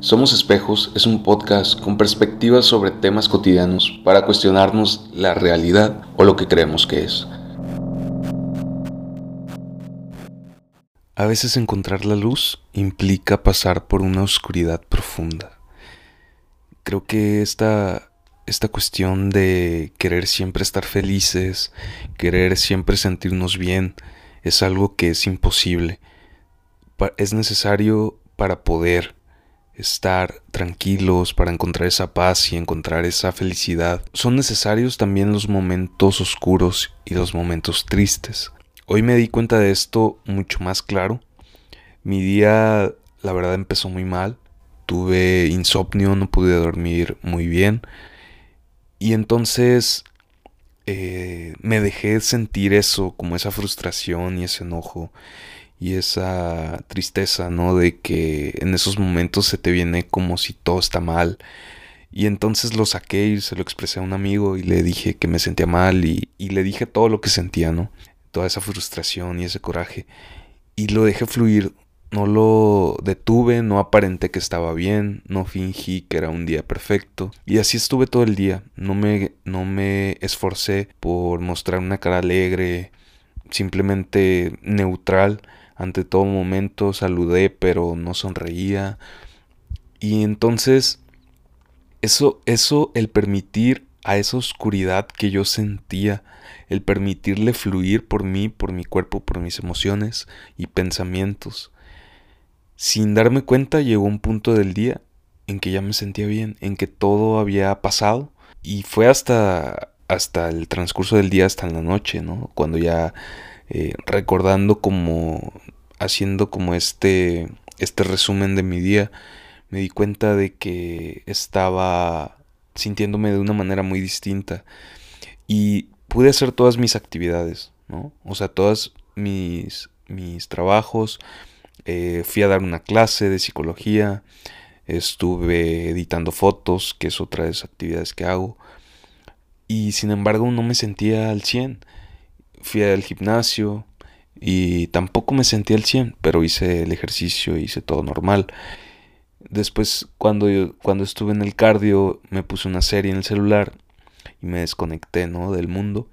Somos Espejos es un podcast con perspectivas sobre temas cotidianos para cuestionarnos la realidad o lo que creemos que es. A veces encontrar la luz implica pasar por una oscuridad profunda. Creo que esta, esta cuestión de querer siempre estar felices, querer siempre sentirnos bien, es algo que es imposible. Es necesario para poder estar tranquilos, para encontrar esa paz y encontrar esa felicidad. Son necesarios también los momentos oscuros y los momentos tristes. Hoy me di cuenta de esto mucho más claro. Mi día, la verdad, empezó muy mal. Tuve insomnio, no pude dormir muy bien. Y entonces eh, me dejé sentir eso, como esa frustración y ese enojo y esa tristeza, ¿no? De que en esos momentos se te viene como si todo está mal. Y entonces lo saqué y se lo expresé a un amigo y le dije que me sentía mal y, y le dije todo lo que sentía, ¿no? toda esa frustración y ese coraje y lo dejé fluir. No lo detuve, no aparenté que estaba bien, no fingí que era un día perfecto. Y así estuve todo el día. No me, no me esforcé por mostrar una cara alegre, simplemente neutral. Ante todo momento saludé, pero no sonreía. Y entonces, eso, eso, el permitir a esa oscuridad que yo sentía, el permitirle fluir por mí, por mi cuerpo, por mis emociones y pensamientos. Sin darme cuenta llegó un punto del día en que ya me sentía bien, en que todo había pasado y fue hasta hasta el transcurso del día, hasta la noche, ¿no? Cuando ya eh, recordando como haciendo como este este resumen de mi día, me di cuenta de que estaba sintiéndome de una manera muy distinta. Y pude hacer todas mis actividades, ¿no? O sea, todos mis, mis trabajos. Eh, fui a dar una clase de psicología. Estuve editando fotos, que es otra de las actividades que hago. Y sin embargo no me sentía al 100. Fui al gimnasio y tampoco me sentía al 100, pero hice el ejercicio, hice todo normal. Después, cuando, cuando estuve en el cardio, me puse una serie en el celular y me desconecté, ¿no? Del mundo.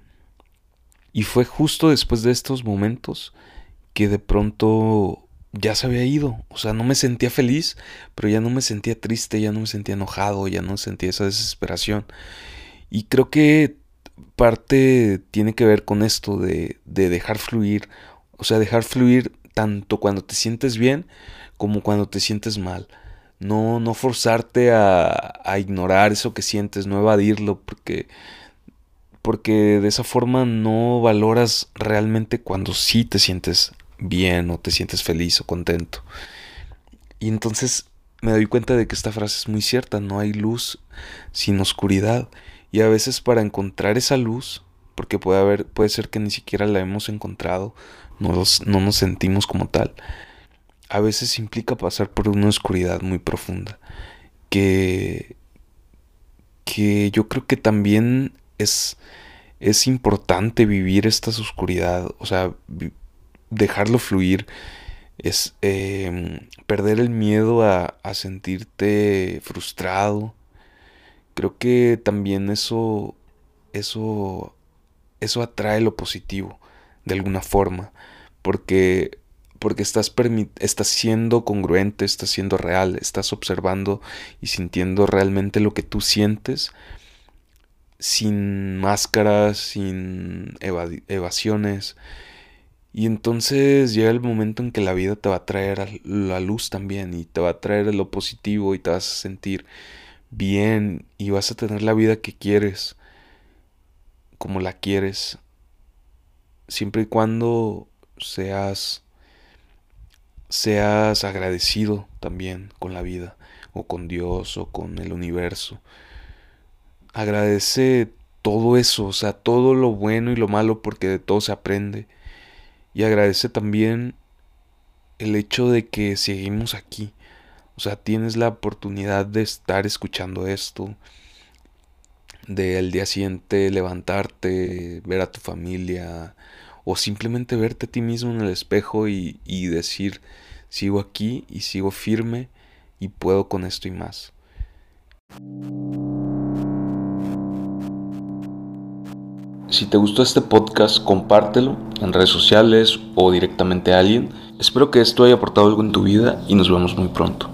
Y fue justo después de estos momentos que de pronto ya se había ido. O sea, no me sentía feliz, pero ya no me sentía triste, ya no me sentía enojado, ya no sentía esa desesperación. Y creo que parte tiene que ver con esto de, de dejar fluir. O sea, dejar fluir tanto cuando te sientes bien como cuando te sientes mal no, no forzarte a, a ignorar eso que sientes, no evadirlo, porque, porque de esa forma no valoras realmente cuando sí te sientes bien o te sientes feliz o contento. Y entonces me doy cuenta de que esta frase es muy cierta, no hay luz sin oscuridad. Y a veces para encontrar esa luz, porque puede haber, puede ser que ni siquiera la hemos encontrado, no, no nos sentimos como tal a veces implica pasar por una oscuridad muy profunda que que yo creo que también es es importante vivir esta oscuridad o sea dejarlo fluir es em, perder el miedo a, a sentirte frustrado creo que también eso eso eso atrae lo positivo de alguna forma porque porque estás, estás siendo congruente, estás siendo real, estás observando y sintiendo realmente lo que tú sientes sin máscaras, sin evasiones. Y entonces llega el momento en que la vida te va a traer la luz también y te va a traer lo positivo y te vas a sentir bien y vas a tener la vida que quieres, como la quieres, siempre y cuando seas seas agradecido también con la vida o con Dios o con el universo. Agradece todo eso, o sea, todo lo bueno y lo malo porque de todo se aprende. Y agradece también el hecho de que seguimos aquí. O sea, tienes la oportunidad de estar escuchando esto, de día siguiente levantarte, ver a tu familia o simplemente verte a ti mismo en el espejo y, y decir, sigo aquí y sigo firme y puedo con esto y más. Si te gustó este podcast, compártelo en redes sociales o directamente a alguien. Espero que esto haya aportado algo en tu vida y nos vemos muy pronto.